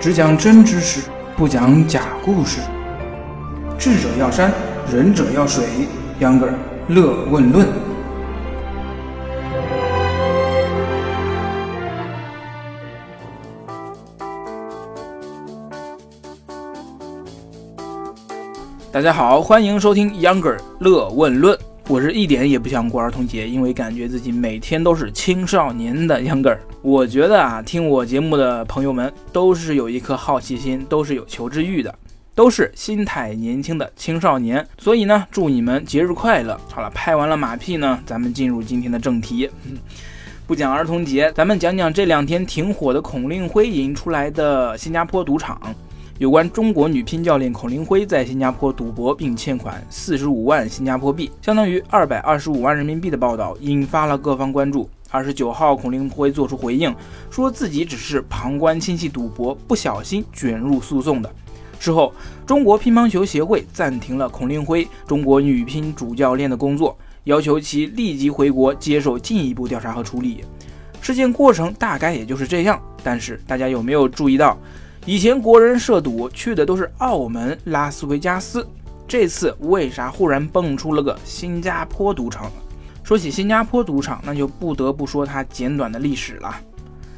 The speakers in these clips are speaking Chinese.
只讲真知识，不讲假故事。智者要山，仁者要水。秧歌儿乐问论。大家好，欢迎收听秧歌儿乐问论。我是一点也不想过儿童节，因为感觉自己每天都是青少年的秧歌儿。我觉得啊，听我节目的朋友们都是有一颗好奇心，都是有求知欲的，都是心态年轻的青少年。所以呢，祝你们节日快乐！好了，拍完了马屁呢，咱们进入今天的正题。不讲儿童节，咱们讲讲这两天挺火的孔令辉引出来的新加坡赌场。有关中国女乒教练孔令辉在新加坡赌博并欠款四十五万新加坡币，相当于二百二十五万人民币的报道，引发了各方关注。二十九号，孔令辉做出回应，说自己只是旁观亲戚赌博，不小心卷入诉讼的。事后，中国乒乓球协会暂停了孔令辉中国女乒主教练的工作，要求其立即回国接受进一步调查和处理。事件过程大概也就是这样，但是大家有没有注意到？以前国人涉赌去的都是澳门、拉斯维加斯，这次为啥忽然蹦出了个新加坡赌场？说起新加坡赌场，那就不得不说它简短的历史了。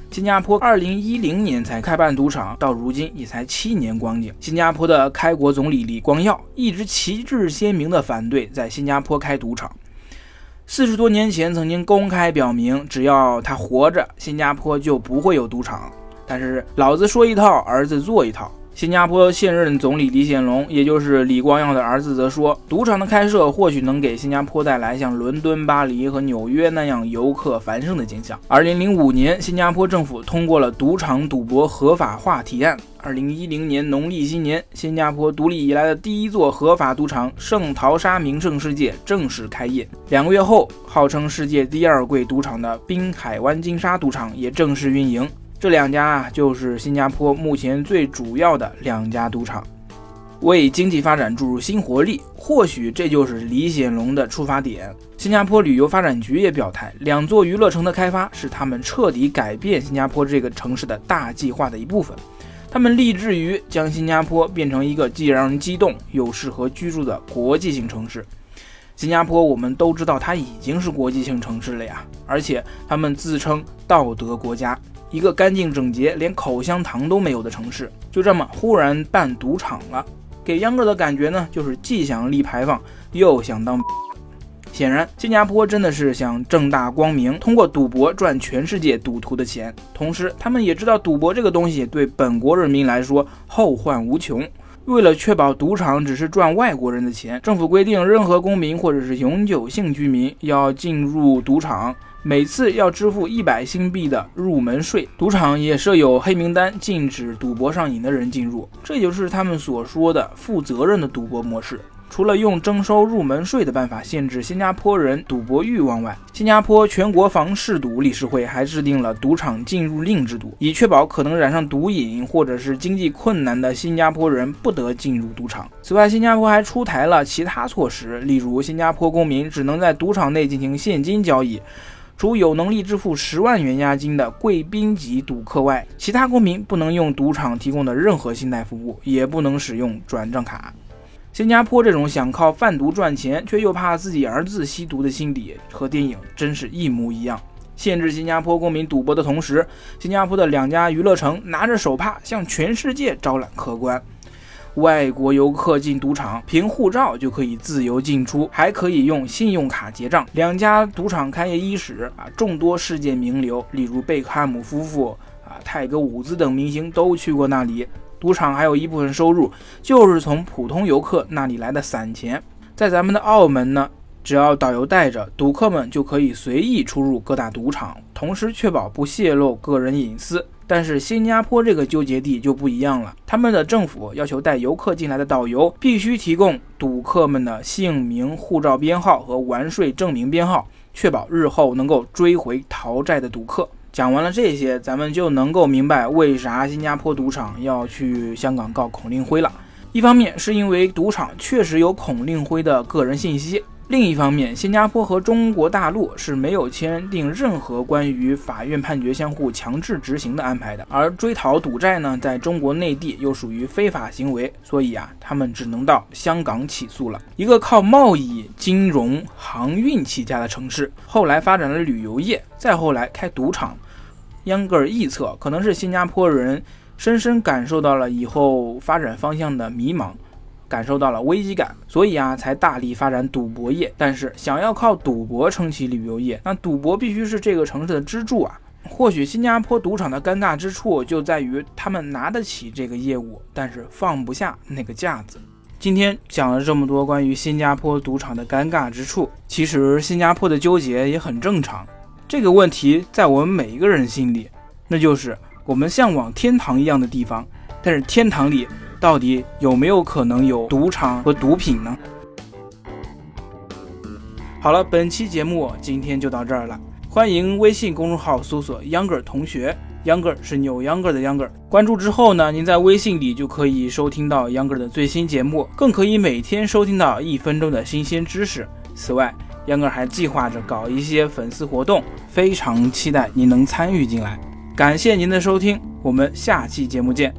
新加坡二零一零年才开办赌场，到如今也才七年光景。新加坡的开国总理李光耀一直旗帜鲜明地反对在新加坡开赌场。四十多年前曾经公开表明，只要他活着，新加坡就不会有赌场。但是老子说一套，儿子做一套。新加坡现任总理李显龙，也就是李光耀的儿子，则说，赌场的开设或许能给新加坡带来像伦敦、巴黎和纽约那样游客繁盛的景象。二零零五年，新加坡政府通过了赌场赌博合法化提案。二零一零年农历新年，新加坡独立以来的第一座合法赌场圣淘沙名胜世界正式开业。两个月后，号称世界第二贵赌场的滨海湾金沙赌场也正式运营。这两家啊，就是新加坡目前最主要的两家赌场，为经济发展注入新活力。或许这就是李显龙的出发点。新加坡旅游发展局也表态，两座娱乐城的开发是他们彻底改变新加坡这个城市的大计划的一部分。他们立志于将新加坡变成一个既让人激动又适合居住的国际性城市。新加坡，我们都知道它已经是国际性城市了呀，而且他们自称道德国家。一个干净整洁、连口香糖都没有的城市，就这么忽然办赌场了，给秧歌的感觉呢，就是既想立牌坊，又想当。显然，新加坡真的是想正大光明通过赌博赚全世界赌徒的钱，同时他们也知道赌博这个东西对本国人民来说后患无穷。为了确保赌场只是赚外国人的钱，政府规定任何公民或者是永久性居民要进入赌场。每次要支付一百新币的入门税，赌场也设有黑名单，禁止赌博上瘾的人进入。这就是他们所说的负责任的赌博模式。除了用征收入门税的办法限制新加坡人赌博欲望外，新加坡全国防嗜赌理事会还制定了赌场进入令制度，以确保可能染上毒瘾或者是经济困难的新加坡人不得进入赌场。此外，新加坡还出台了其他措施，例如新加坡公民只能在赌场内进行现金交易。除有能力支付十万元押金的贵宾级赌客外，其他公民不能用赌场提供的任何信贷服务，也不能使用转账卡。新加坡这种想靠贩毒赚钱，却又怕自己儿子吸毒的心理，和电影真是一模一样。限制新加坡公民赌博的同时，新加坡的两家娱乐城拿着手帕向全世界招揽客官。外国游客进赌场，凭护照就可以自由进出，还可以用信用卡结账。两家赌场开业伊始啊，众多世界名流，例如贝克汉姆夫妇啊、泰格伍兹等明星都去过那里。赌场还有一部分收入就是从普通游客那里来的散钱。在咱们的澳门呢，只要导游带着，赌客们就可以随意出入各大赌场，同时确保不泄露个人隐私。但是新加坡这个纠结地就不一样了，他们的政府要求带游客进来的导游必须提供赌客们的姓名、护照编号和完税证明编号，确保日后能够追回逃债的赌客。讲完了这些，咱们就能够明白为啥新加坡赌场要去香港告孔令辉了。一方面是因为赌场确实有孔令辉的个人信息。另一方面，新加坡和中国大陆是没有签订任何关于法院判决相互强制执行的安排的，而追讨赌债呢，在中国内地又属于非法行为，所以啊，他们只能到香港起诉了。一个靠贸易、金融、航运起家的城市，后来发展了旅游业，再后来开赌场。央格尔臆测，可能是新加坡人深深感受到了以后发展方向的迷茫。感受到了危机感，所以啊，才大力发展赌博业。但是想要靠赌博撑起旅游业，那赌博必须是这个城市的支柱啊。或许新加坡赌场的尴尬之处就在于他们拿得起这个业务，但是放不下那个架子。今天讲了这么多关于新加坡赌场的尴尬之处，其实新加坡的纠结也很正常。这个问题在我们每一个人心里，那就是我们向往天堂一样的地方，但是天堂里。到底有没有可能有赌场和毒品呢？好了，本期节目今天就到这儿了。欢迎微信公众号搜索 “younger 同学 ”，younger 是扭 younger 的 younger。关注之后呢，您在微信里就可以收听到 younger 的最新节目，更可以每天收听到一分钟的新鲜知识。此外，younger 还计划着搞一些粉丝活动，非常期待您能参与进来。感谢您的收听，我们下期节目见。